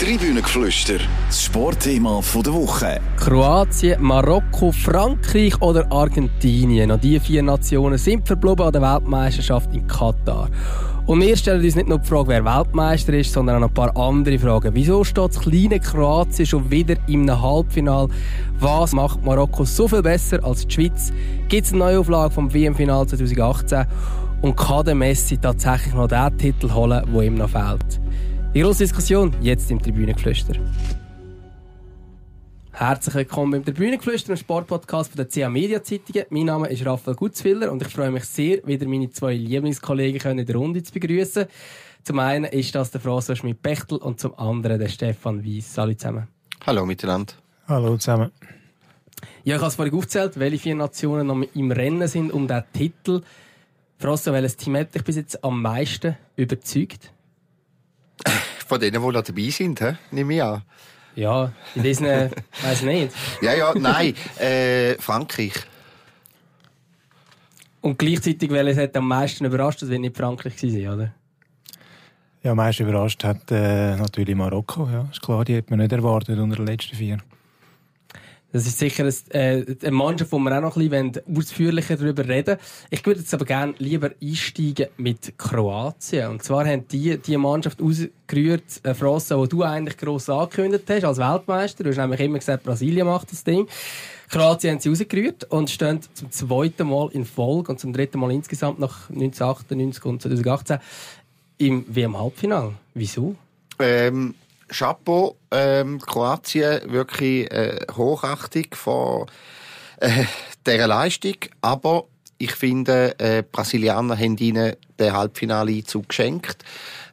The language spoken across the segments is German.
Tribünengeflüster, das Sportthema der Woche. Kroatien, Marokko, Frankreich oder Argentinien. Noch diese vier Nationen sind verblieben an der Weltmeisterschaft in Katar. Und wir stellen uns nicht nur die Frage, wer Weltmeister ist, sondern auch noch ein paar andere Fragen. Wieso steht das kleine Kroatien schon wieder im Halbfinale? Was macht Marokko so viel besser als die Schweiz? Gibt es eine Neuauflage vom WM-Final 2018? Und kann der Messi tatsächlich noch den Titel holen, der ihm noch fehlt? Die grosse Diskussion jetzt im Tribünengeflüster. Herzlich willkommen beim Tribünengeflüster, einem Sportpodcast von der CA Media Zeitungen. Mein Name ist Raphael Gutzwiller und ich freue mich sehr, wieder meine zwei Lieblingskollegen in der Runde zu begrüßen. Zum einen ist das der François Schmidt-Bechtel und zum anderen der Stefan Weiss. Hallo zusammen. Hallo miteinander. Hallo zusammen. Ja, ich habe es vorhin aufgezählt, welche vier Nationen noch im Rennen sind um den Titel. François, welches Team hat dich bis jetzt am meisten überzeugt? Von denen, die noch dabei sind, he? nehme ich an. Ja, in diesen, weiß nicht. Ja, ja, nein, äh, Frankreich. Und gleichzeitig, welches hat am meisten überrascht, das wird nicht Frankreich gewesen, oder? Ja, am meisten überrascht hat äh, natürlich Marokko, ja, ist klar, die hat man nicht erwartet unter den letzten vier. Das ist sicher äh, eine Mannschaft, wo wir auch noch ein bisschen ausführlicher darüber reden Ich würde jetzt aber gerne lieber einsteigen mit Kroatien. Und zwar haben die, die Mannschaft ausgerührt, eine Frosse, die du eigentlich gross angekündigt hast als Weltmeister. Du hast nämlich immer gesagt, Brasilien macht das Ding. Kroatien haben sie rausgerührt und stehen zum zweiten Mal in Folge und zum dritten Mal insgesamt nach 1998 und 2018 im WM-Halbfinale. Wieso? Ähm, Chapeau, ähm, Kroatien, wirklich äh, Hochachtung von äh, dieser Leistung. Aber ich finde, äh, Brasilianer haben ihnen den Halbfinale-Einzug geschenkt.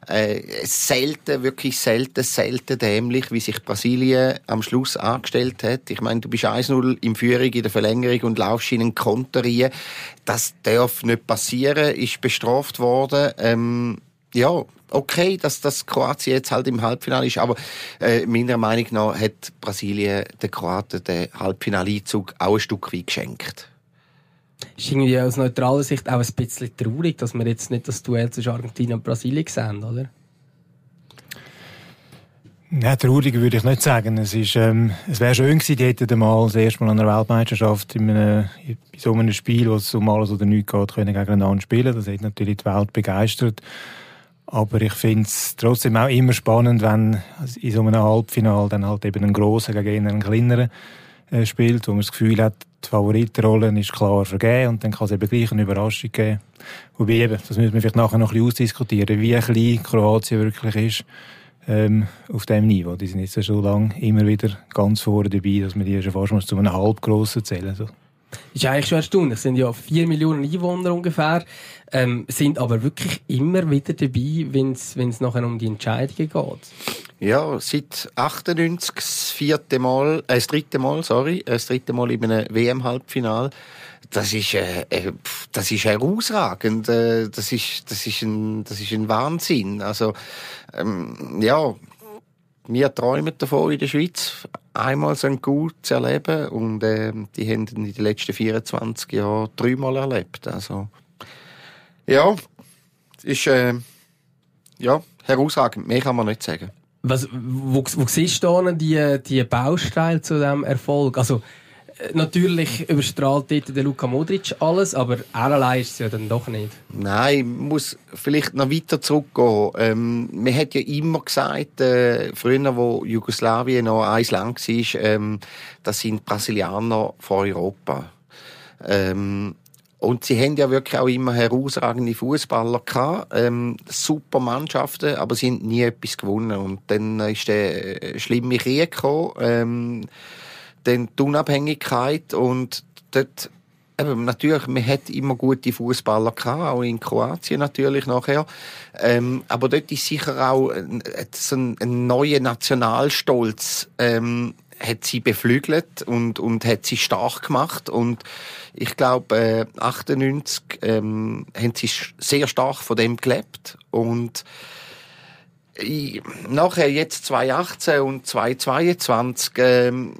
Äh, selten, wirklich selten, selten dämlich, wie sich Brasilien am Schluss angestellt hat. Ich meine, du bist 1-0 im Führung in der Verlängerung und laufst in einen Konter rein. Das darf nicht passieren, ist bestraft worden. Ähm, ja, okay, dass das Kroatien jetzt halt im Halbfinale ist, aber äh, meiner Meinung nach hat Brasilien den Kroaten den Halbfinaleinzug auch ein Stück weit geschenkt. Ist irgendwie aus neutraler Sicht auch ein bisschen traurig, dass wir jetzt nicht das Duell zwischen Argentinien und Brasilien sehen, oder? Nein, traurig würde ich nicht sagen. Es, ist, ähm, es wäre schön gewesen, die hätten mal das erste Mal an einer Weltmeisterschaft in, einem, in so einem Spiel, wo es um alles oder nichts geht, können gegeneinander spielen. Das hat natürlich die Welt begeistert. Aber ich finde es trotzdem auch immer spannend, wenn in so einem Halbfinale dann halt eben ein grosser gegen einen kleineren äh, spielt, wo man das Gefühl hat, die Favoritenrolle ist klar vergeben und dann kann es eben gleich eine Überraschung geben. Wobei eben, das müssen wir vielleicht nachher noch ein bisschen ausdiskutieren, wie klein Kroatien wirklich ist ähm, auf diesem Niveau. Die sind jetzt schon lange immer wieder ganz vorne dabei, dass man die schon fast mal zu einem halbgrossen zählen. So. Das ist eigentlich schon erstaunlich. Es sind ja vier Millionen Einwohner ungefähr, ähm, sind aber wirklich immer wieder dabei, wenn es nachher um die Entscheidungen geht. Ja, seit 98 das vierte Mal, äh, das dritte Mal, sorry, äh, das dritte Mal in einem WM-Halbfinal. Das ist, äh, äh das ist herausragend. Äh, das ist, das ist ein, das ist ein Wahnsinn. Also, ähm, ja, wir träumen davon in der Schweiz, einmal so ein Gut zu erleben und äh, die haben in den letzten 24 Jahren dreimal erlebt. Also, ja, ist, äh, ja, herausragend. Mehr kann man nicht sagen. Was, wo, wo siehst du da die, die Bausteine zu diesem Erfolg? Also, äh, natürlich überstrahlt dort der Luka Modric alles, aber er allein ist es ja dann doch nicht. Nein, muss vielleicht noch weiter zurückgehen. Ähm, man hat ja immer gesagt, äh, früher, wo Jugoslawien noch eins lang war, ähm, das sind Brasilianer vor Europa. Ähm, und sie haben ja wirklich auch immer herausragende Fußballer gehabt, ähm, super Mannschaften, aber sie haben nie etwas gewonnen. Und dann ist der äh, schlimme Krieg gekommen, ähm, dann die Unabhängigkeit und dort Eben, natürlich, man hat immer gute Fußballer gehabt, auch in Kroatien natürlich nachher. Ähm, aber dort ist sicher auch ein, ein, ein neuer Nationalstolz ähm, hat sie beflügelt und, und hat sie stark gemacht. Und ich glaube, äh, 98 ähm, haben sie sehr stark von dem gelebt. Und ich, nachher jetzt 2018 und 2022 ähm,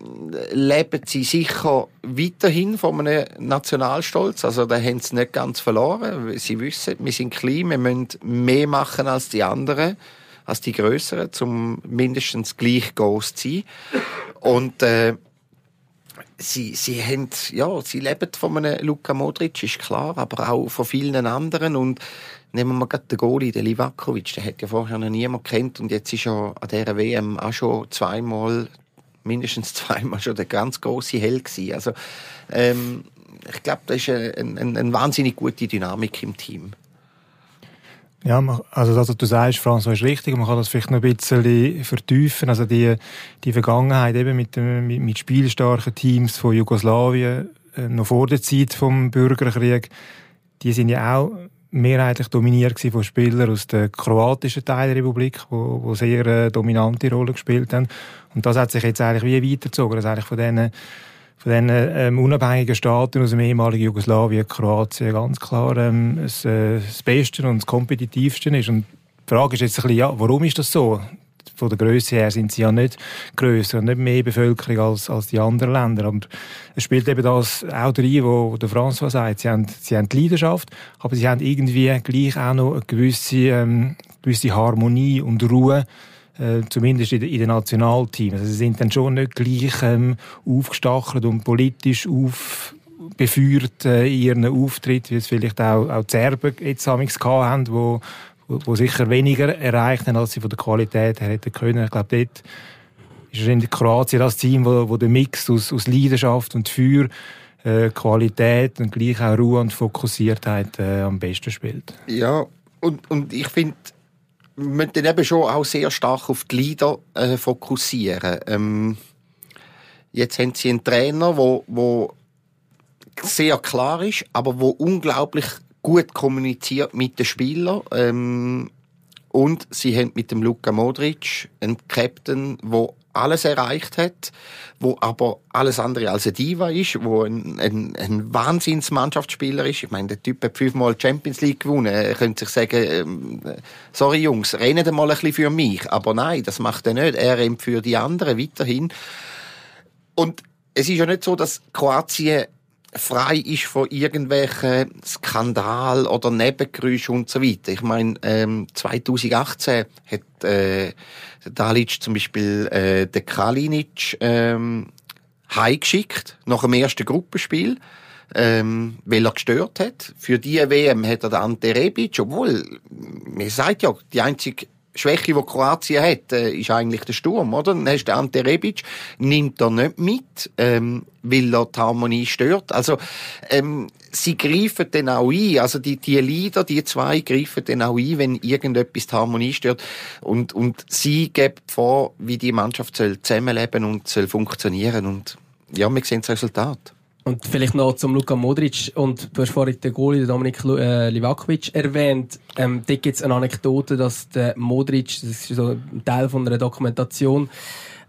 leben sie sicher weiterhin von einem Nationalstolz. Also da haben sie nicht ganz verloren. Sie wissen, wir sind klein, wir müssen mehr machen als die anderen. als die größeren, um mindestens gleich groß zu sein. Und äh, sie, sie haben, ja, sie leben von einem Luka Modric, ist klar, aber auch von vielen anderen. Und nehmen wir mal den Goalie, den Livakovic, den hat ja vorher noch niemand kennt und jetzt ist er an dieser WM auch schon zweimal, mindestens zweimal schon der ganz große Held gewesen. Also, ähm, ich glaube, da ist eine, eine, eine wahnsinnig gute Dynamik im Team. Ja, also das, was du sagst, François, ist richtig. Man kann das vielleicht noch ein bisschen vertiefen. Also die, die Vergangenheit eben mit, dem, mit, mit spielstarken Teams von Jugoslawien, äh, noch vor der Zeit vom Bürgerkrieg, die sind ja auch mehrheitlich dominiert von Spielern aus der kroatischen Teil der Republik, wo, wo sehr äh, dominante Rolle gespielt haben. Und das hat sich jetzt eigentlich wie weitergezogen, dass eigentlich von diesen von diesen ähm, unabhängigen Staaten aus dem ehemaligen Jugoslawien, Kroatien, ganz klar ähm, das, äh, das Beste und das Kompetitivste ist. Und die Frage ist jetzt ein bisschen, ja, warum ist das so? Von der Größe her sind sie ja nicht grösser und nicht mehr Bevölkerung als, als die anderen Länder. Und es spielt eben das auch rein, wo der François sagt. Sie haben, sie haben die Leidenschaft, aber sie haben irgendwie gleich auch noch eine gewisse, ähm, gewisse Harmonie und Ruhe äh, zumindest in, in den Nationalteams. Also sie sind dann schon nicht gleich ähm, aufgestachelt und politisch aufbeführt äh, in ihren Auftritt, wie es vielleicht auch, auch die Serben jetzt haben, wo, wo, sicher weniger erreicht haben, als sie von der Qualität her hätten können. Ich glaube, dort ist in Kroatien das Team, wo, wo der Mix aus, aus Leidenschaft und Feuer äh, Qualität und gleich auch Ruhe und Fokussiertheit äh, am besten spielt. Ja, und, und ich finde, wir müssen eben schon auch sehr stark auf die Leader äh, fokussieren. Ähm, jetzt haben sie einen Trainer, wo, wo sehr klar ist, aber wo unglaublich gut kommuniziert mit den Spielern. Ähm, und sie haben mit dem Luka Modric einen Captain, der alles erreicht hat, wo aber alles andere als ein Diva ist, wo ein, ein, ein Wahnsinnsmannschaftsspieler ist. Ich meine, der Typ hat fünfmal Champions League gewonnen. Er könnte sich sagen, ähm, sorry Jungs, rennen mal ein bisschen für mich. Aber nein, das macht er nicht. Er rennt für die anderen weiterhin. Und es ist ja nicht so, dass Kroatien frei ist von irgendwelchen Skandal oder Nebengeräuschen und so weiter. Ich meine, ähm, 2018 hat äh, Dalic zum Beispiel äh, den Kalinic ähm, heimgeschickt nach dem ersten Gruppenspiel, ähm, weil er gestört hat. Für die WM hat er den Ante Rebic, obwohl, mir sagt ja, die einzige Schwäche, die Kroatien hat, äh, ist eigentlich der Sturm, oder? Dann hast du Ante Rebic, nimmt er nicht mit, ähm, weil er die Harmonie stört. Also, ähm, sie greifen dann auch ein, also die, die Leader, die zwei greifen dann auch ein, wenn irgendetwas die Harmonie stört. Und, und sie geben vor, wie die Mannschaft soll zusammenleben und soll funktionieren. Und ja, wir sehen das Resultat. Und vielleicht noch zum Luka Modric und du hast vorhin den Goalie, Dominik äh, Livakovic, erwähnt. Ähm, da gibt es eine Anekdote, dass der Modric, das ist so ein Teil von einer Dokumentation,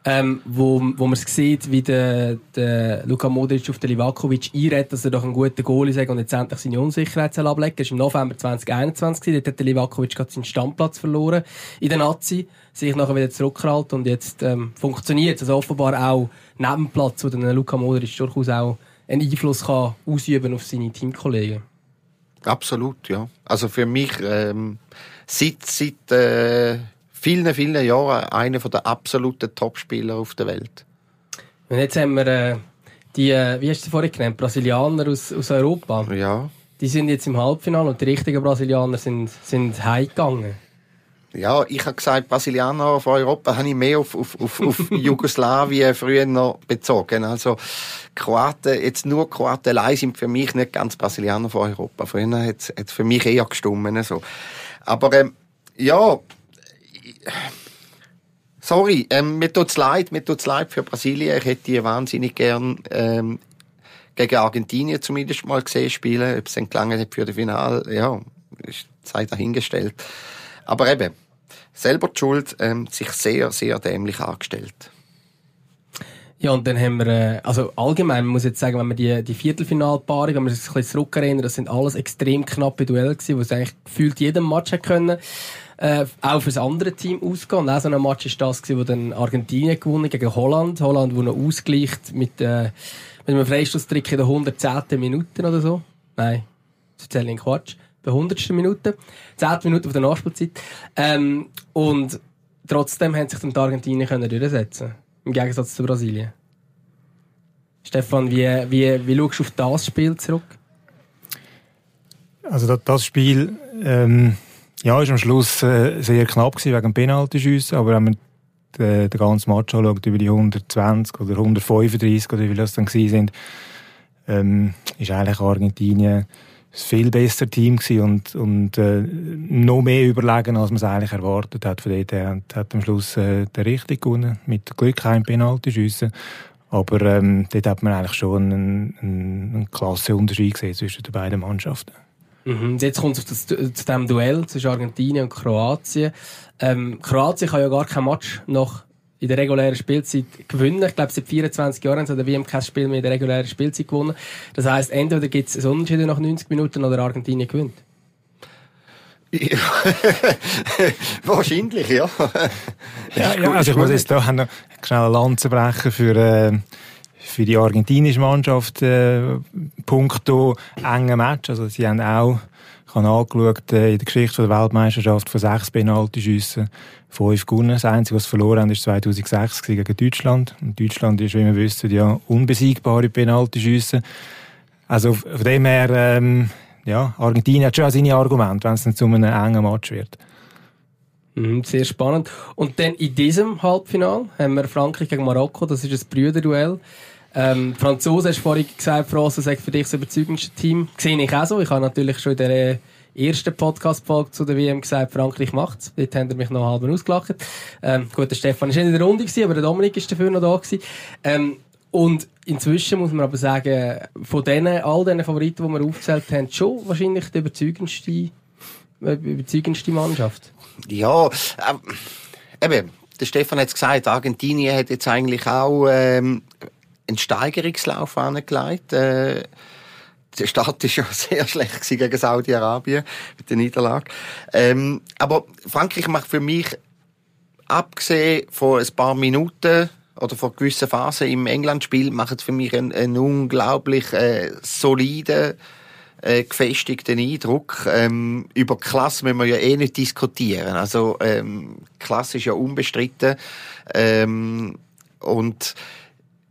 ähm, wo, wo man sieht, wie der, der Luka Modric auf den Livakovic einredet, dass er doch ein guter Goalie sagt und jetzt endlich seine Unsicherheit soll ablegen. Das war im November 2021. Dort hat der Livakovic gerade seinen Standplatz verloren in der Nazi, sich nachher wieder zurückgehalten und jetzt ähm, funktioniert es. Also offenbar auch neben dem Platz, wo der Luka Modric durchaus auch einen Einfluss kann ausüben auf seine Teamkollegen. Absolut, ja. Also für mich ähm, seit, seit äh, vielen, vielen Jahren einer der absoluten Topspieler auf der Welt. Und jetzt haben wir äh, die, äh, wie hast du vorhin genannt, Brasilianer aus, aus Europa. Ja. Die sind jetzt im Halbfinale und die richtigen Brasilianer sind, sind heimgegangen. Ja, ich habe gesagt, Brasilianer von Europa habe ich mehr auf, auf, auf, auf Jugoslawien früher noch bezogen. Also Kroaten, jetzt nur Kroaten allein sind für mich nicht ganz Brasilianer von Europa. Früher hat es für mich eher gestummen. So. Aber ähm, ja, sorry, ähm, mir tut's leid, mir tut's leid für Brasilien. Ich hätte die wahnsinnig gern ähm, gegen Argentinien zumindest mal gesehen spielen. Ob es gelangen hat für das Finale, ja, ist Zeit dahingestellt. Aber eben, selber die Schuld, ähm, sich sehr, sehr dämlich angestellt. Ja, und dann haben wir, äh, also allgemein, man muss jetzt sagen, wenn man die, die Viertelfinalpaarung, wenn man sich ein bisschen zurückerinnert, das sind alles extrem knappe Duelle gewesen, wo es eigentlich gefühlt jedem Match hätte können, äh, auch fürs andere Team ausgehen. Und auch so ein Match ist das gewesen, wo dann Argentinien gewonnen gegen Holland. Holland, wo noch ausgleicht mit, äh, mit einem Freistoßtrick in der 110. Minute oder so. Nein, das erzähle ich Quatsch. Der 100. Minute, 10. Minute auf der Nachspielzeit. Ähm, und trotzdem haben sich dann die Argentinier können durchsetzen Im Gegensatz zu Brasilien. Stefan, wie, wie, wie schaust du auf das Spiel zurück? Also das Spiel ähm, ja, ist am Schluss äh, sehr knapp gewesen wegen Penaltyschüssen, aber wenn man den, den ganzen Match anschaut, über die 120 oder 135 oder wie das dann gewesen sind, ähm, ist eigentlich Argentinien ein viel besseres Team und, und äh, noch mehr überlegen, als man es eigentlich erwartet hat. Von dort her hat am Schluss äh, der richtig gewonnen, mit Glück kein Penaltyschüssen. Aber ähm, dort hat man eigentlich schon einen, einen, einen klasse Unterschied gesehen zwischen den beiden Mannschaften. Mhm. Jetzt kommt es zu, zu diesem Duell zwischen Argentinien und Kroatien. Ähm, Kroatien kann ja gar kein Match noch in der regulären Spielzeit gewinnen. Ich glaube, seit 24 Jahren haben sie der WM kein Spiel mehr in der regulären Spielzeit gewonnen. Das heisst, entweder gibt es ein Unentschieden nach 90 Minuten oder Argentinien gewinnt. Ja. Wahrscheinlich, ja. ja, ja also ich muss jetzt da noch schnell eine Lanze brechen für, äh, für die argentinische Mannschaft, äh, punkto engen Match. Also sie haben auch, ich habe angeschaut, äh, in der Geschichte der Weltmeisterschaft von sechs Penaltyschüssen fünf gewonnen. Das Einzige, was verloren haben, ist 2006 gegen Deutschland. Und Deutschland ist, wie wir wissen, ja unbesiegbare Penaltyschüsse. Also von dem her, ähm, ja, Argentinien hat schon seine Argumente, wenn es dann zu einem engen Match wird. Mhm, sehr spannend. Und dann in diesem Halbfinale haben wir Frankreich gegen Marokko. Das ist ein Brüderduell. Ähm, Franzosen hast du vorhin gesagt, Franzosen sagt für dich das überzeugendste Team. Sehe ich auch so. Ich habe natürlich schon in der ersten Podcast-Folge zu der WM gesagt, Frankreich macht's. Dort haben sie mich noch halb ausgelacht. Ähm, gut, der Stefan war nicht in der Runde, gewesen, aber der Dominik ist dafür noch da gewesen. Ähm, und inzwischen muss man aber sagen, von denen, all diesen Favoriten, die wir aufgezählt haben, schon wahrscheinlich die überzeugendste, äh, überzeugendste Mannschaft. Ja, ähm, eben, der Stefan hat es gesagt, Argentinien hat jetzt eigentlich auch ähm, einen Steigerungslauf angelegt. Äh, der Start ist ja sehr schlecht gegen Saudi-Arabien mit der Niederlage. Ähm, aber Frankreich macht für mich, abgesehen von ein paar Minuten oder von gewissen Phasen im England-Spiel, macht für mich einen, einen unglaublich äh, soliden, äh, gefestigten Eindruck. Ähm, über Klasse müssen wir ja eh nicht diskutieren. Also ähm, Klasse ist ja unbestritten. Ähm, und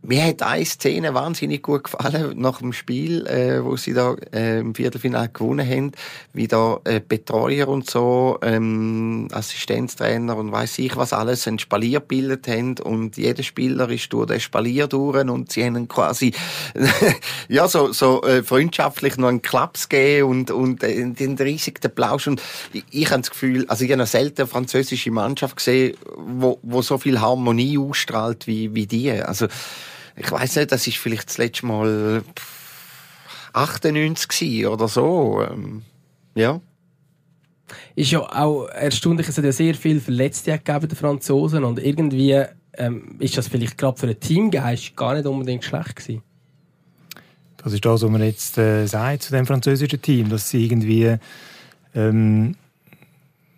mir hat eine Szene wahnsinnig gut gefallen nach dem Spiel, äh, wo sie da äh, im Viertelfinale gewonnen haben, wie da äh, Betreuer und so, ähm, Assistenztrainer und weiß ich was alles ein Spalier gebildet haben und jeder Spieler ist durch den Spalier durch und sie haben quasi ja so so äh, freundschaftlich noch einen Klaps gegeben und und äh, den riesigen Applaus und ich, ich habe das Gefühl, also ich habe selten eine französische Mannschaft gesehen, wo wo so viel Harmonie ausstrahlt wie wie die, also ich weiß nicht, das ist vielleicht das letzte Mal 98 oder so. Ähm, ja. Ist ja auch erstaunlich, es hat ja sehr viele Verletzte gegeben, den Franzosen, und irgendwie ähm, ist das vielleicht gerade für den Teamgeist gar nicht unbedingt schlecht gewesen. Das ist das, was man jetzt äh, sagt zu dem französischen Team, dass sie irgendwie ähm,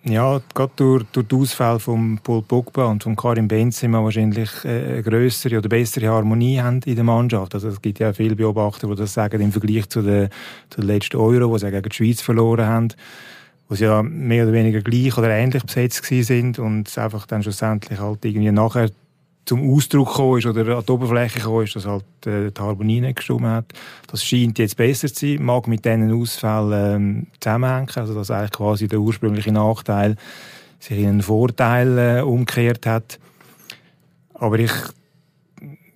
ja, gerade durch, durch den Ausfall von Paul Pogba und von Karim Benzema wahrscheinlich äh, eine grössere oder bessere Harmonie haben in der Mannschaft. Also es gibt ja viele Beobachter, die das sagen im Vergleich zu der, zu der letzten Euro, wo sie gegen die Schweiz verloren haben, wo sie ja mehr oder weniger gleich oder ähnlich besetzt sind und es einfach dann schlussendlich halt irgendwie nachher zum Ausdruck gekommen ist oder an die Oberfläche gekommen ist, dass halt äh, die Harmonie nicht gestimmt hat. Das scheint jetzt besser zu sein, mag mit diesen Ausfällen ähm, zusammenhängen, also dass eigentlich quasi der ursprüngliche Nachteil sich in einen Vorteil äh, umgekehrt hat. Aber ich,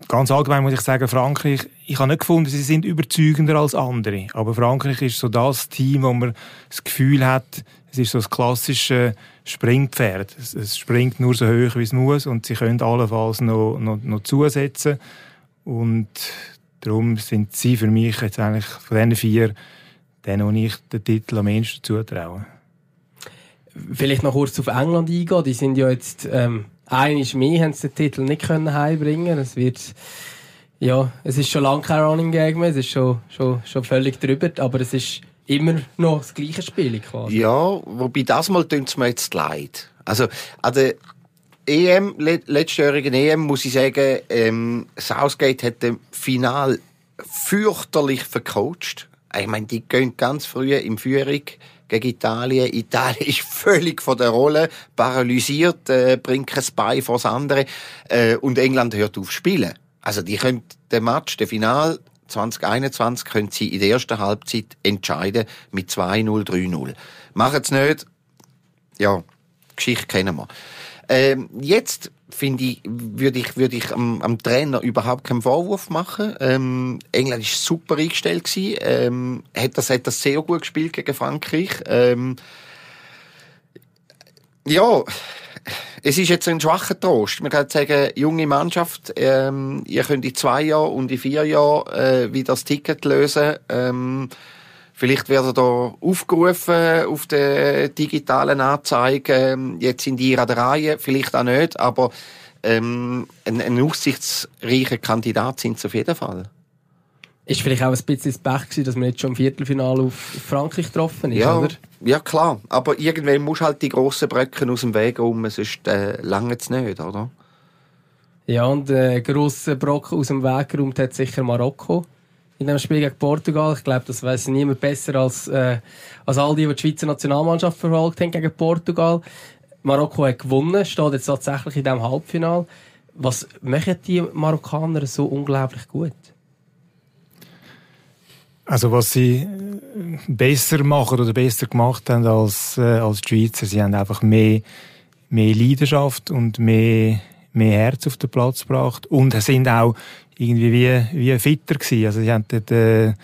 ganz allgemein muss ich sagen, Frankreich, ich habe nicht gefunden, sie sind überzeugender als andere. Aber Frankreich ist so das Team, wo man das Gefühl hat, es ist so das klassische Springpferd. Es, es springt nur so hoch, wie es muss und sie können allenfalls noch, noch, noch zusetzen. Und darum sind sie für mich jetzt eigentlich von diesen vier denen, wo ich den Titel am ehesten zutraue. Vielleicht noch kurz auf England eingehen. Die sind ja jetzt, ähm, einiges mehr haben den Titel nicht können heimbringen. Es wird, ja, es ist schon lange kein Running Gag mehr. Es ist schon, schon, schon völlig drüber. Aber es ist immer noch das gleiche Spiel quasi. Ja, wobei das mal tut es mir jetzt leid. Also, an der EM, letztjährigen EM, muss ich sagen, ähm, Southgate hat dem Final fürchterlich vercoacht. Ich meine, die gehen ganz früh in Führung gegen Italien. Italien ist völlig von der Rolle paralysiert, äh, bringt kein Bein vor das andere. Äh, und England hört auf spielen. Also die können den Match, den Final 2021, können sie in der ersten Halbzeit entscheiden mit 2-0, 3-0. Machen sie nicht, ja, Geschichte kennen wir. Ähm, jetzt finde ich, würde ich, würde ich am, am Trainer überhaupt keinen Vorwurf machen. Ähm, England ist super eingestellt gewesen. Ähm, hat das, hat das sehr gut gespielt gegen Frankreich. Ähm, ja, es ist jetzt ein schwacher Trost. Man kann sagen, junge Mannschaft, ähm, ihr könnt in zwei Jahren und in vier Jahren äh, wieder das Ticket lösen. Ähm, Vielleicht wird er da aufgerufen auf der digitalen Anzeige. Ähm, jetzt sind die an der Reihe, vielleicht auch nicht, aber ähm, ein, ein aussichtsreicher Kandidat sind sie auf jeden Fall. Ist vielleicht auch ein bisschen das Pech gewesen, dass man jetzt schon im Viertelfinale auf Frankreich getroffen ist, ja, oder? Ja, klar. Aber irgendwann musst du halt die grossen Brücken aus dem Weg rum, sonst äh, lange es nicht, oder? Ja, und äh, grossen Brocken aus dem Weg geräumt hat sicher Marokko in dem Spiel gegen Portugal. Ich glaube, das weiß niemand besser als, äh, als all die, die die Schweizer Nationalmannschaft verfolgt haben gegen Portugal. Marokko hat gewonnen, steht jetzt tatsächlich in diesem Halbfinale. Was machen die Marokkaner so unglaublich gut? Also was sie besser machen oder besser gemacht haben als, äh, als die Schweizer, sie haben einfach mehr, mehr Leidenschaft und mehr, mehr Herz auf den Platz gebracht und sind auch irgendwie wie, wie fitter gewesen. Also sie haben den, den,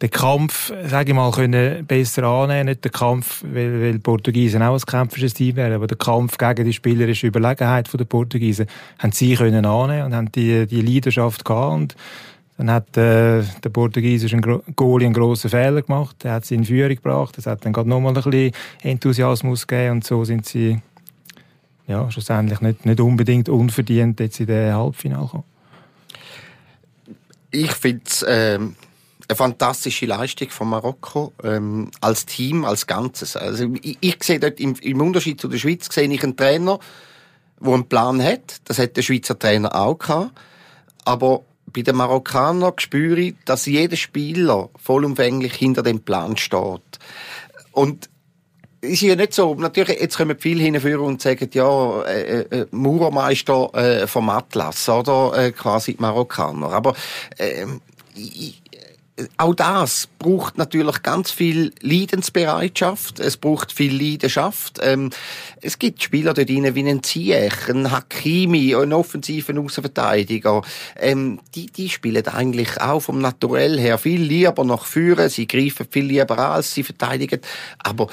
den Kampf, sage ich mal, können besser annehmen. Nicht den Kampf, weil, weil die Portugiesen auch ein kämpferisches Team wären, aber den Kampf gegen die spielerische Überlegenheit der Portugiesen haben sie können annehmen und haben die, die Leidenschaft gehabt. Und dann hat äh, der portugiesische Goalie einen grossen Fehler gemacht. Er hat sie in Führung gebracht. Es hat dann gerade nochmal ein bisschen Enthusiasmus gegeben und so sind sie ja, schlussendlich nicht, nicht unbedingt unverdient jetzt in den Halbfinale gekommen ich finde es ähm, eine fantastische Leistung von Marokko ähm, als Team, als Ganzes. Also ich, ich sehe dort im, im Unterschied zu der Schweiz sehe ich einen Trainer, der einen Plan hat. Das hat der Schweizer Trainer auch gehabt. Aber bei den Marokkanern spüre ich, dass jeder Spieler vollumfänglich hinter dem Plan steht. Und ist ja nicht so. Natürlich, jetzt kommen viele hinführen und sagen, ja, äh, äh, Maurermeister äh, vom Atlas, oder? Äh, quasi Marokkaner. Aber äh, ich, auch das braucht natürlich ganz viel Leidensbereitschaft. Es braucht viel Leidenschaft. Ähm, es gibt Spieler dort drin wie ein Ziyech, ein Hakimi, ein offensiven Außenverteidiger. Ähm, die, die spielen eigentlich auch vom Naturell her viel lieber nach vorne. Sie greifen viel lieber an, als sie verteidigen. Aber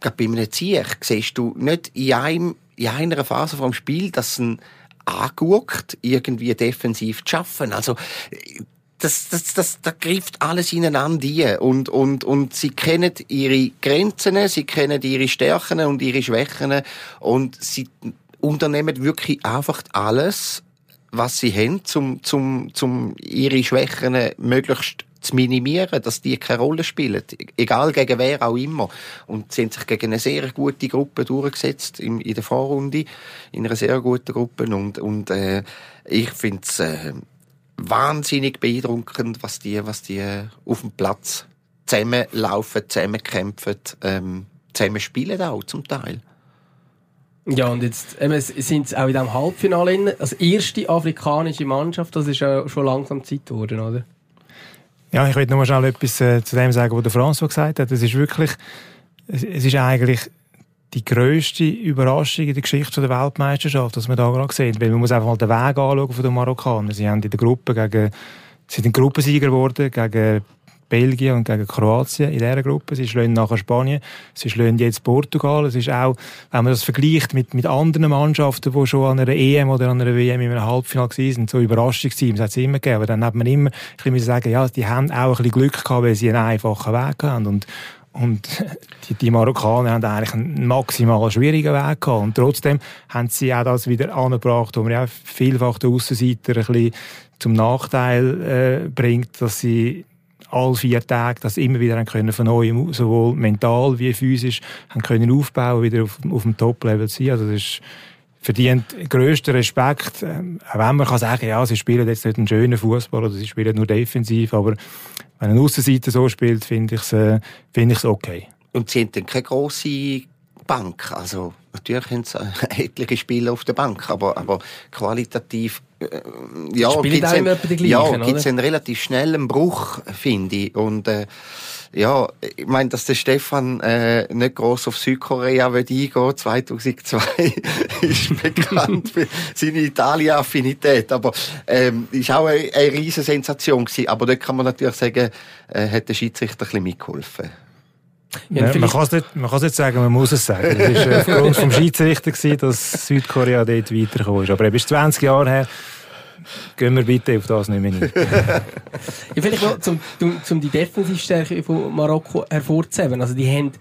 gerade bei einem Ziech siehst du nicht in, einem, in einer Phase vom Spiel, dass ein anguckt, irgendwie defensiv zu schaffen. Also, das, das, das, das greift alles ineinander ein. Und, und, und sie kennen ihre Grenzen, sie kennen ihre Stärken und ihre Schwächen und sie unternehmen wirklich einfach alles, was sie haben, zum, zum, zum ihre Schwächen möglichst zu minimieren, dass die keine Rolle spielen. Egal gegen wer auch immer. Und sie haben sich gegen eine sehr gute Gruppe durchgesetzt in, in der Vorrunde. In einer sehr guten Gruppe. Und, und äh, ich finde es äh, wahnsinnig beeindruckend, was die, was die auf dem Platz zusammenlaufen, zusammenkämpfen, ähm, zusammen spielen auch zum Teil. Ja, und jetzt eben, sind sie auch in diesem Halbfinale als erste afrikanische Mannschaft, das ist ja schon langsam Zeit geworden, oder? Ja, ich will nur mal schnell etwas äh, zu dem sagen, was der François gesagt hat. Es ist wirklich, es, es ist eigentlich die grösste Überraschung in der Geschichte der Weltmeisterschaft, was wir da gerade sehen. Weil man muss einfach mal den Weg anschauen von den Marokkanern. Sie haben in der Gruppe gegen, sie sind Gruppensieger geworden gegen Belgien und gegen Kroatien in dieser Gruppe. Sie schlagen nachher Spanien. Sie schlagen jetzt Portugal. Es ist auch, wenn man das vergleicht mit, mit anderen Mannschaften, die schon an einer EM oder an einer WM in einem Halbfinale waren, so Überraschungsteams hat es immer gegeben. Aber dann hat man immer ein bisschen sagen, ja, die haben auch ein bisschen Glück gehabt, weil sie einen einfachen Weg haben. Und, und die, die Marokkaner haben eigentlich einen maximal schwierigen Weg gehabt. Und trotzdem haben sie auch das wieder angebracht, wo man ja vielfach den Aussenseiter ein bisschen zum Nachteil äh, bringt, dass sie alle vier Tage das immer wieder können von neuem, sowohl mental wie physisch, haben können aufbauen, wieder auf, auf dem Top-Level zu sein. Also das ist, verdient grössten Respekt, ähm, auch wenn man kann sagen, ja, sie spielen jetzt nicht einen schönen Fußball oder sie spielen nur defensiv, aber wenn ein Aussenseiter so spielt, finde ich es äh, find okay. und sie haben dann keine grosse Bank. Also, natürlich haben sie etliche Spiele auf der Bank, aber, aber qualitativ, äh, ja, gibt es einen, ja, einen relativ schnellen Bruch, finde ich. Und, äh, ja, ich meine, dass der Stefan äh, nicht gross auf Südkorea eingehen 2002 ist bekannt für seine Italien-Affinität. Aber ähm, ist auch eine, eine riesige Sensation gewesen. Aber dort kann man natürlich sagen, äh, hat der Schiedsrichter ein bisschen mitgeholfen. Ja, man kann es nicht, nicht sagen, man muss es sagen. Es war äh, aufgrund vom Schiedsrichter, gewesen, dass Südkorea dort weitergekommen ist. Aber er ist 20 Jahre her. Gehen wir bitte auf das nicht mehr hin. ja, vielleicht noch, zum, zum die Defensivstärke von Marokko hervorzuheben. Also, die haben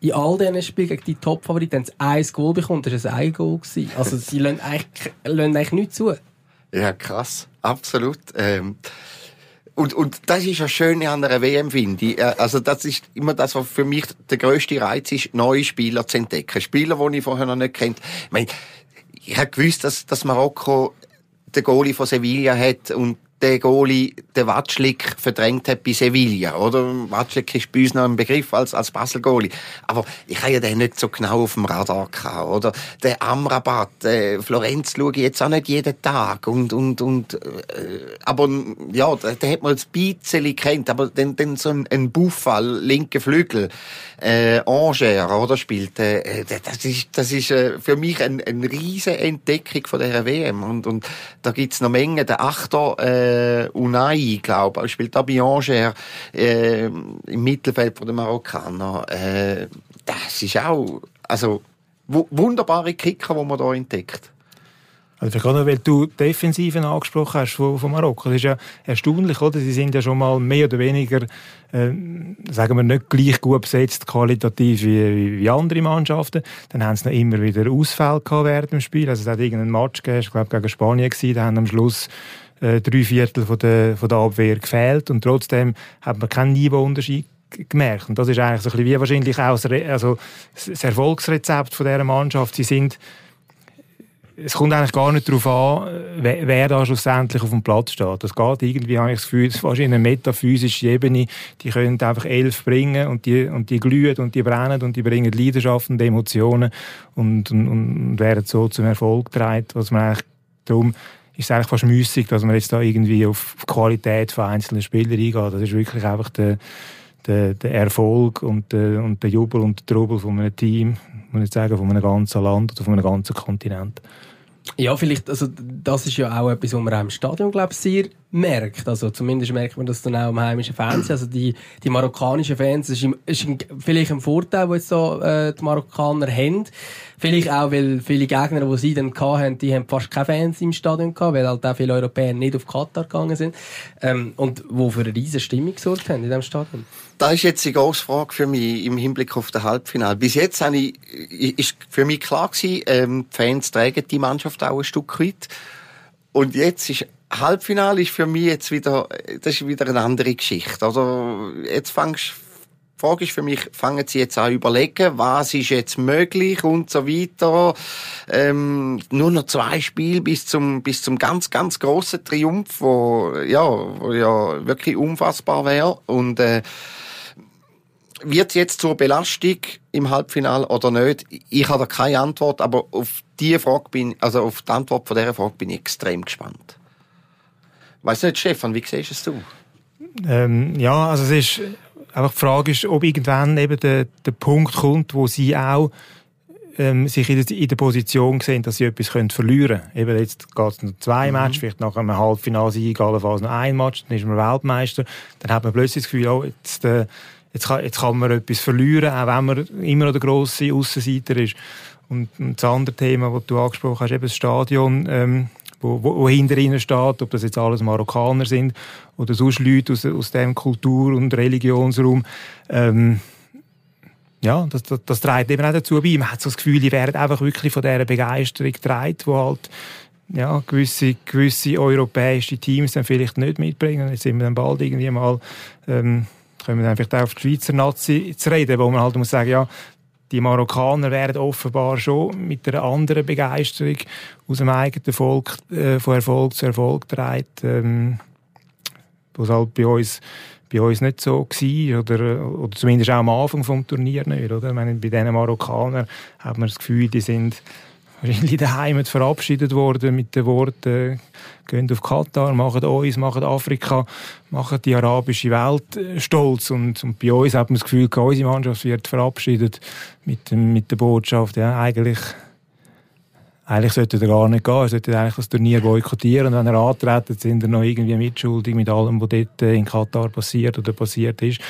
in all diesen Spielen gegen die Top-Favoriten ein Goal bekommen. Das war ein Goal. Gewesen. Also, sie lassen eigentlich, lassen eigentlich nichts zu. Ja, krass. Absolut. Ähm, und, und das ist ja schön an einer WM, finde ich. Äh, also das ist immer das, was für mich der grösste Reiz ist, neue Spieler zu entdecken. Spieler, die ich vorher noch nicht kennt. Ich meine, ich habe gewusst, dass, dass Marokko den Goalie von Sevilla hat und der Goalie, der Watschlik, verdrängt hat bei Sevilla, oder? Watschlik ist bei uns noch ein Begriff als, als Basel-Goalie. Aber ich habe ja den nicht so genau auf dem Radar gehabt, oder? Der Amrabat, äh, Florenz schaue ich jetzt auch nicht jeden Tag und, und, und, äh, aber, ja, der, der hat man als bisschen kennt, aber dann, dann so ein, ein Buffal, linke Flügel, äh, Angers, oder? Spielt, äh, das ist, das ist äh, für mich eine ein riesen Entdeckung von dieser WM und, und da gibt's noch Menge, der Achter, äh, äh, Unai, glaube ich, spielt Angers, äh, im Mittelfeld von den Marokkaner. Äh, das ist auch, also, wunderbare Kicker, die man da entdeckt. Also gerade weil du Defensiven angesprochen hast von, von Marokko, das ist ja erstaunlich, oder? Sie sind ja schon mal mehr oder weniger, äh, sagen wir, nicht gleich gut besetzt qualitativ wie, wie andere Mannschaften. Dann haben sie noch immer wieder Ausfälle gehabt während dem Spiel. Also es hat irgendeinen Match gegeben, ich glaube gegen Spanien gewesen, da haben am Schluss äh, drei Viertel von der, von der Abwehr gefehlt und trotzdem hat man keinen Niveauunterschied gemerkt. Und das ist eigentlich so ein bisschen wie wahrscheinlich auch das, also das Erfolgsrezept von dieser Mannschaft. Sie sind es kommt eigentlich gar nicht darauf an, wer, da schlussendlich auf dem Platz steht. Das geht irgendwie, habe ich das Gefühl, fast in einer metaphysischen Ebene. Die können einfach elf bringen und die, und die glühen und die brennen und die bringen Leidenschaft und Emotionen und, und, und werden so zum Erfolg getragen, was man eigentlich darum ist es eigentlich fast müßig, dass man jetzt da irgendwie auf die Qualität von einzelnen Spielern eingeht. Das ist wirklich einfach der, der, der Erfolg und der, und der Jubel und der Trubel von einem Team, muss ich sagen, von einem ganzen Land oder von einem ganzen Kontinent. Ja, vielleicht, also das ist ja auch etwas, was man auch im Stadion, glaube ich, sehr merkt. Also zumindest merkt man das dann auch im heimischen Fernsehen. Also die, die marokkanischen Fans, das ist, ist vielleicht ein Vorteil, den jetzt so, äh, die Marokkaner haben. Vielleicht auch, weil viele Gegner, die sie dann hatten, die haben fast keine Fans im Stadion gehabt, weil halt auch viele Europäer nicht auf Katar gegangen sind. Ähm, und wo für eine riesige Stimmung gesorgt haben in diesem Stadion. Das ist jetzt die grosse Frage für mich im Hinblick auf das Halbfinale. Bis jetzt ist für mich klar gewesen, ähm, die Fans tragen die Mannschaft auch ein Stück weit. Und jetzt ist Halbfinale ist für mich jetzt wieder, das ist wieder eine andere Geschichte. Also, jetzt fangst, die Frage ist für mich, fangen Sie jetzt an überlegen, was ist jetzt möglich und so weiter. Ähm, nur noch zwei Spiele bis zum, bis zum ganz, ganz grossen Triumph, wo, ja, wo ja wirklich unfassbar wäre. Und, äh, wird jetzt zur Belastung im Halbfinale oder nicht? Ich habe da keine Antwort, aber auf die Frage bin, also auf die Antwort von dieser Frage bin ich extrem gespannt. Weißt du nicht, Stefan, wie siehst es du? Ähm, ja, also es ist einfach die Frage ist, ob irgendwann eben der, der Punkt kommt, wo sie auch ähm, sich in der, in der Position sehen, dass sie etwas können verlieren können. Eben jetzt geht es noch zwei mhm. Matches, vielleicht nach einem Halbfinalsieg allenfalls noch ein Match, dann ist man Weltmeister. Dann hat man plötzlich das Gefühl, oh, jetzt, äh, jetzt, kann, jetzt kann man etwas verlieren, auch wenn man immer noch der grosse Aussenseiter ist. Und, und das andere Thema, das du angesprochen hast, eben das Stadion, ähm, wo, wo, wo hinter ihnen steht, ob das jetzt alles Marokkaner sind oder sonst Leute aus, aus dem Kultur- und Religionsraum. Ähm, ja, das, das, das trägt eben auch dazu bei. Man hat so das Gefühl, die werden einfach wirklich von dieser Begeisterung getragen, die halt ja, gewisse, gewisse europäische Teams dann vielleicht nicht mitbringen. Jetzt sind wir dann bald irgendwie mal, ähm, können wir dann auf die Schweizer Nazi zu reden, wo man halt muss sagen, ja, die Marokkaner werden offenbar schon mit einer anderen Begeisterung aus dem eigenen Volk äh, von Erfolg zu Erfolg getragen, ähm, was halt bei uns bei uns nicht so gewesen, oder, oder zumindest auch am Anfang vom Turnier nicht, oder? Ich meine, bei diesen Marokkanern hat man das Gefühl, die sind wahrscheinlich daheim verabschiedet worden mit den Worten, gehen auf Katar, machen uns, machen Afrika, machen die arabische Welt äh, stolz. Und, und bei uns hat man das Gefühl, unsere Mannschaft wird verabschiedet mit, mit der Botschaft, ja, eigentlich, eigentlich sollte er gar nicht gehen, er sollte eigentlich das Turnier boykottieren. Und wenn er antreten, sind er noch irgendwie mitschuldig mit allem, was dort in Katar passiert oder passiert ist.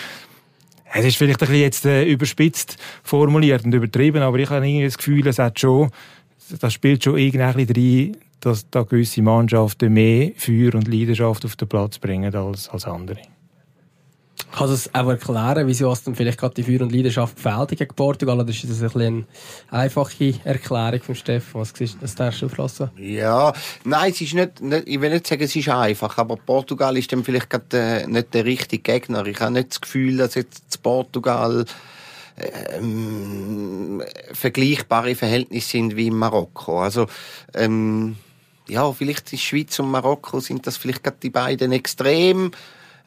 Es ist vielleicht ein bisschen jetzt äh, überspitzt formuliert und übertrieben, aber ich habe irgendwie das Gefühl, es hat schon das spielt schon irgendwie rein, dass da gewisse Mannschaften mehr Feuer und Leidenschaft auf den Platz bringen als, als andere. Kannst du es auch erklären, wieso es dann vielleicht gerade die Feuer und Leidenschaft gefällt gegen Portugal? Oder ist das ein eine einfache Erklärung von Steffen? Was siehst du, das auflassen? Ja, nein, es ist nicht, nicht, ich will nicht sagen, es ist einfach, aber Portugal ist dann vielleicht gerade äh, nicht der richtige Gegner. Ich habe nicht das Gefühl, dass jetzt Portugal ähm, vergleichbare Verhältnisse sind wie in Marokko. Also ähm, ja, vielleicht ist Schweiz und Marokko sind das vielleicht gerade die beiden extrem.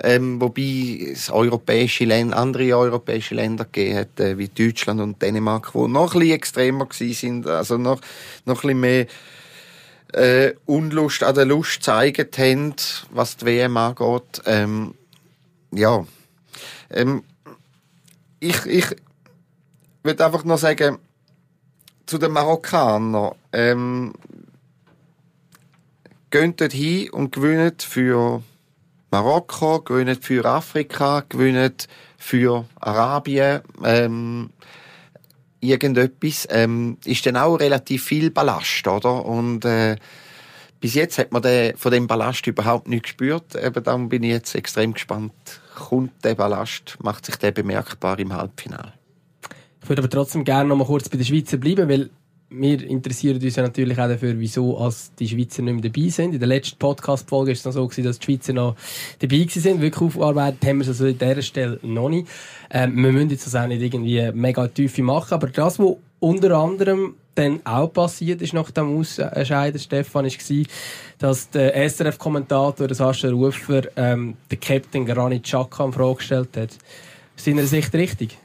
Ähm, wobei es europäische Länder, andere europäische Länder gegeben hat, äh, wie Deutschland und Dänemark, die noch ein bisschen extremer gewesen sind, also noch, noch ein bisschen mehr äh, Unlust an der Lust gezeigt haben, was die WM angeht. Ähm, ja, ähm, ich, ich, würde einfach noch sagen, zu den Marokkanern, ähm, geht dort hin und gewinnt für Marokko, gewinnt für Afrika, gewinnt für Arabien, ähm, irgendetwas, ähm, ist dann auch relativ viel Ballast, oder? Und, äh, bis jetzt hat man den, von dem Ballast überhaupt nicht gespürt. Eben darum bin ich jetzt extrem gespannt. Kommt der Ballast, macht sich der bemerkbar im Halbfinale? Ich würde aber trotzdem gerne noch mal kurz bei den Schweizer bleiben, weil wir interessieren uns ja natürlich auch dafür, wieso als die Schweizer nicht mehr dabei sind. In der letzten Podcast-Folge war es noch so, gewesen, dass die Schweizer noch dabei sind. Wirklich aufarbeitet haben wir es also an dieser Stelle noch nicht. Ähm, wir müssen jetzt das auch nicht irgendwie mega tief machen, aber das, was unter anderem dann auch passiert ist nach dem Ausscheiden, Stefan, war, dass der SRF-Kommentator, der Sascha Rufer, ähm, den Captain Granit Xhaka in Frage gestellt hat. Ist in der Sicht richtig?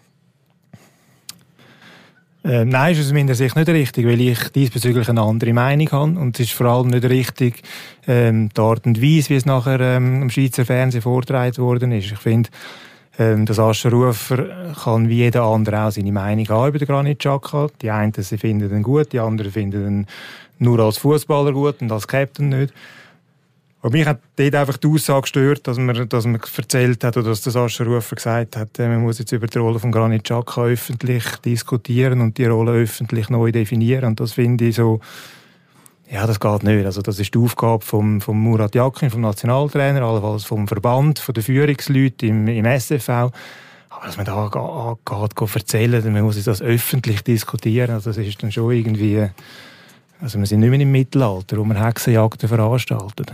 Äh, nein, ist aus meiner Sicht nicht richtig, weil ich diesbezüglich eine andere Meinung habe. Und es ist vor allem nicht richtig, ähm, die Art und Weise, wie es nachher ähm, im Schweizer Fernsehen vorgetragen worden ist. Ich finde, ähm, das Ascher Rufer kann wie jeder andere auch seine Meinung haben über den Granit Xhaka. Die einen sie finden ihn gut, die anderen finden ihn nur als Fußballer gut und als Captain nicht. Und mich hat dort einfach die Aussage gestört, dass man, dass man erzählt hat, oder dass der Sascha Rufer gesagt hat, äh, man muss jetzt über die Rolle von Granit Xhaka öffentlich diskutieren und die Rolle öffentlich neu definieren. Und das finde ich so, ja, das geht nicht. Also das ist die Aufgabe vom, vom Murat Yakin, vom Nationaltrainer, allenfalls vom Verband, von den Führungsleuten im, im SFV. Aber dass man da angeht, geht, erzählen, man muss das öffentlich diskutieren, also das ist dann schon irgendwie, also wir sind nicht mehr im Mittelalter, wo man Hexenjagden veranstaltet.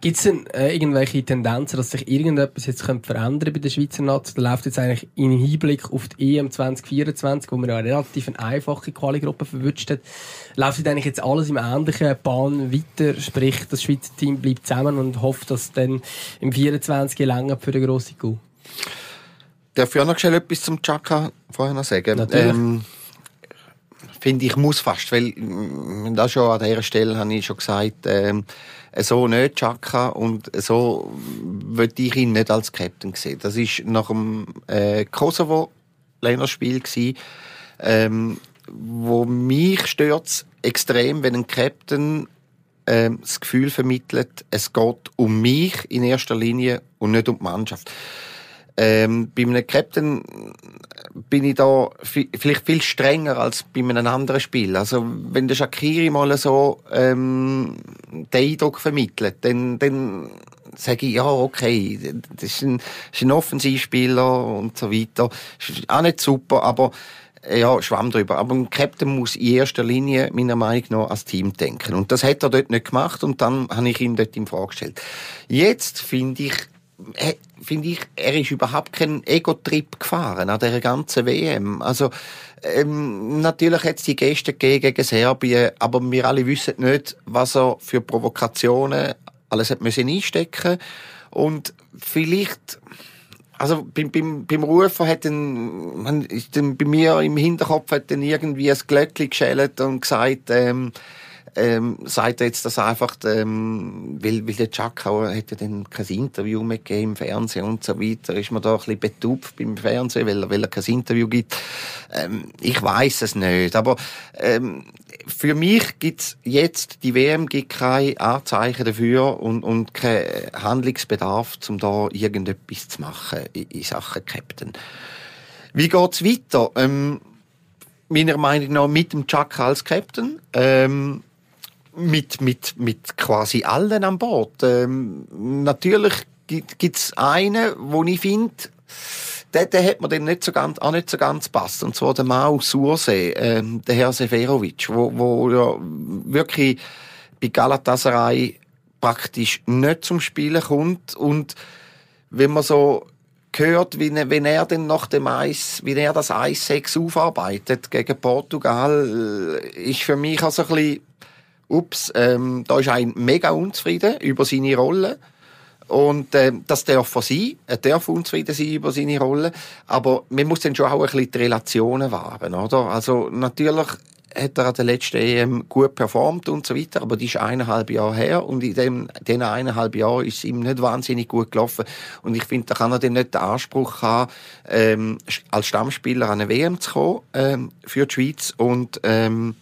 Gibt es denn äh, irgendwelche Tendenzen, dass sich irgendetwas jetzt könnte verändern bei der Schweizer Nazi? Da läuft jetzt eigentlich in Hinblick auf die EM 2024, wo man ja eine relativ eine einfache Quali-Gruppe verwünscht hat, läuft eigentlich jetzt alles im ähnlichen Bahn weiter, sprich das Schweizer Team bleibt zusammen und hofft, dass es dann im 24 länger für den grossen Goal. Darf ich auch noch schnell etwas zum Chaka vorher noch sagen? Natürlich. Ähm, finde ich, muss fast, weil das schon an dieser Stelle habe ich schon gesagt, ähm, so nicht Chaka und so würde ich ihn nicht als Captain sehen. Das ist nach dem äh, Kosovo-Länderspiel gewesen, ähm, wo mich stört extrem, wenn ein Captain ähm, das Gefühl vermittelt, es geht um mich in erster Linie und nicht um die Mannschaft. Ähm, bei einem Captain bin ich da vielleicht viel strenger als bei einem anderen Spiel. Also wenn der Shakiri mal so ähm, den Eindruck vermittelt, dann, dann sage ich, ja, okay, das ist ein, ein Offensivspieler und so weiter. Ist auch nicht super, aber ja, schwamm drüber. Aber ein Captain muss in erster Linie, meiner Meinung nach, als Team denken. Und das hat er dort nicht gemacht und dann habe ich ihn dort in Frage gestellt. Jetzt finde ich, finde ich, er ist überhaupt keinen Ego-Trip gefahren an der ganzen WM. Also, ähm, natürlich hat es die Gäste gegen Serbien, aber wir alle wissen nicht, was er für Provokationen alles hat müssen einstecken Und vielleicht, also beim, beim, beim Rufen hat dann bei mir im Hinterkopf hat dann irgendwie ein Glöckchen geschält und gesagt, ähm, ähm, sagt er jetzt das einfach, ähm, weil, weil der Chuck auch, hat ja dann kein Interview mehr gegeben im Fernsehen und so weiter, ist man da ein bisschen betupft beim Fernsehen, weil er, weil er kein Interview gibt. Ähm, ich weiß es nicht, aber ähm, für mich gibt's jetzt, die WM gibt keine Anzeichen dafür und, und kein Handlungsbedarf, um da irgendetwas zu machen in, in Sachen Captain. Wie geht's weiter? Ähm, meiner Meinung nach mit dem Chuck als Captain. Ähm, mit, mit, mit quasi allen an Bord. Ähm, natürlich gibt es einen, wo ich finde, der, der hat mir dann nicht so ganz, auch nicht so ganz passt. Und zwar der Mau Sursee, ähm, der Herr Seferovic, wo, wo ja wirklich bei Galatasaray praktisch nicht zum Spielen kommt. Und wenn man so gehört, wie, wenn er denn nach dem Eis, wie er das Eis 6 aufarbeitet gegen Portugal, äh, ist für mich also ein bisschen ups, ähm, da ist ein mega unzufrieden über seine Rolle. Und äh, das darf er sein, er darf unzufrieden sein über seine Rolle, aber man muss dann schon auch ein bisschen die Relationen wahren, oder? Also natürlich hat er an der letzten EM gut performt und so weiter, aber die ist eineinhalb Jahre her und in dem, diesen eineinhalb Jahren ist es ihm nicht wahnsinnig gut gelaufen und ich finde, da kann er dann nicht den Anspruch haben, ähm, als Stammspieler an eine WM zu kommen ähm, für die Schweiz und ähm,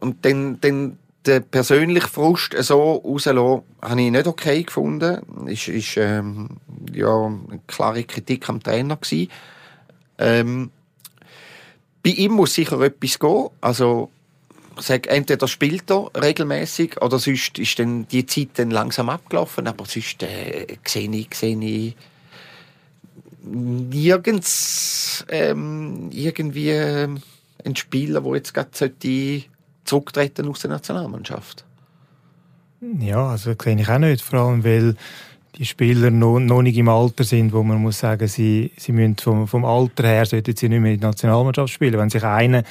und dann, dann den persönlichen Frust so rauslassen, habe ich nicht okay gefunden. Ist, ist ähm, ja, eine klare Kritik am Trainer gewesen. Ähm, bei ihm muss sicher etwas gehen. Also, sag, entweder spielt er regelmäßig oder sonst ist dann die Zeit dann langsam abgelaufen. Aber sonst äh, sehe ich, sehe ich nirgends ähm, irgendwie äh, einen Spieler, der jetzt gerade sollte zurücktreten aus der Nationalmannschaft? Ja, also das sehe ich auch nicht, vor allem weil die Spieler noch, noch nicht im Alter sind, wo man muss sagen, sie, sie müssen vom, vom Alter her sollten sie nicht mehr in die Nationalmannschaft spielen. Wenn sich einer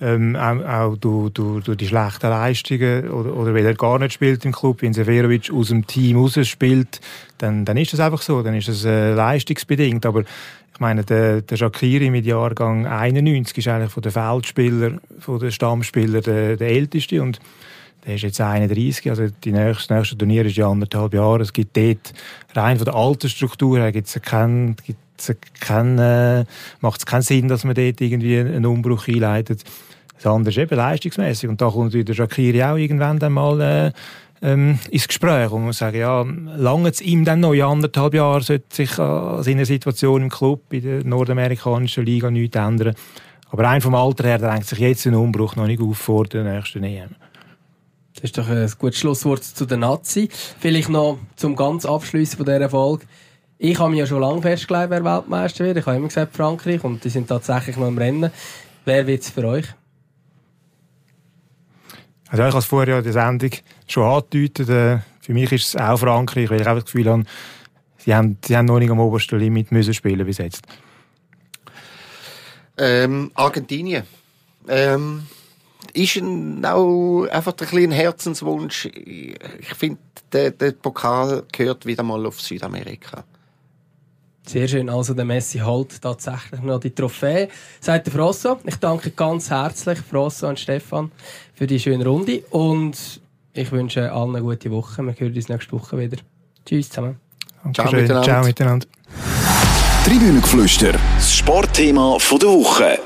ähm, auch, auch durch, durch, durch die schlechten Leistungen oder, oder weil er gar nicht spielt im Club, wenn Severovic aus dem Team raus spielt, dann, dann ist das einfach so, dann ist das äh, leistungsbedingt. Aber ich meine, der, der Shakiri mit Jahrgang 91 ist eigentlich von den Feldspielern, von den Stammspielern der, der älteste und der ist jetzt 31, also die nächste, nächste Turnier ist ja anderthalb Jahre. Es gibt dort rein von der Altersstruktur her gibt's keinen, gibt's keinen, äh, macht es keinen Sinn, dass man dort irgendwie einen Umbruch einleitet. Das andere ist eben leistungsmäßig und da kommt wieder Shakiri auch irgendwann dann mal äh, ähm, ins Gespräch. Und muss sagen, ja, lange es ihm dann noch in anderthalb Jahren sollte sich an seiner Situation im Club in der nordamerikanischen Liga nichts ändern. Aber rein vom Alter her drängt sich jetzt ein Umbruch noch nicht auf vor der nächsten EM. Das ist doch ein gutes Schlusswort zu der Nazi. Vielleicht noch zum ganz Abschluss von dieser Folge. Ich habe mich ja schon lange festgelegt, wer Weltmeister wird. Ich habe immer gesagt Frankreich und die sind tatsächlich noch im Rennen. Wer wird es für euch? Also ich habe es vorher in der Sendung schon angedeutet. Äh, für mich ist es auch Frankreich, weil ich einfach das Gefühl habe, sie haben, sie haben noch nicht am obersten Limit müssen spielen bis jetzt. Ähm, Argentinien. Ähm, ist ein, auch einfach ein kleiner Herzenswunsch. Ich finde, der, der Pokal gehört wieder mal auf Südamerika. Sehr schön. Also der Messi holt tatsächlich noch die Trophäe. Sagt der Frosso. Ich danke ganz herzlich Frosso und Stefan für die schöne Runde und ich wünsche allen eine gute Woche. Wir hören uns nächste Woche wieder. Tschüss zusammen. Ciao miteinander. Ciao miteinander. Tribünengeflüster, das Sportthema der Woche.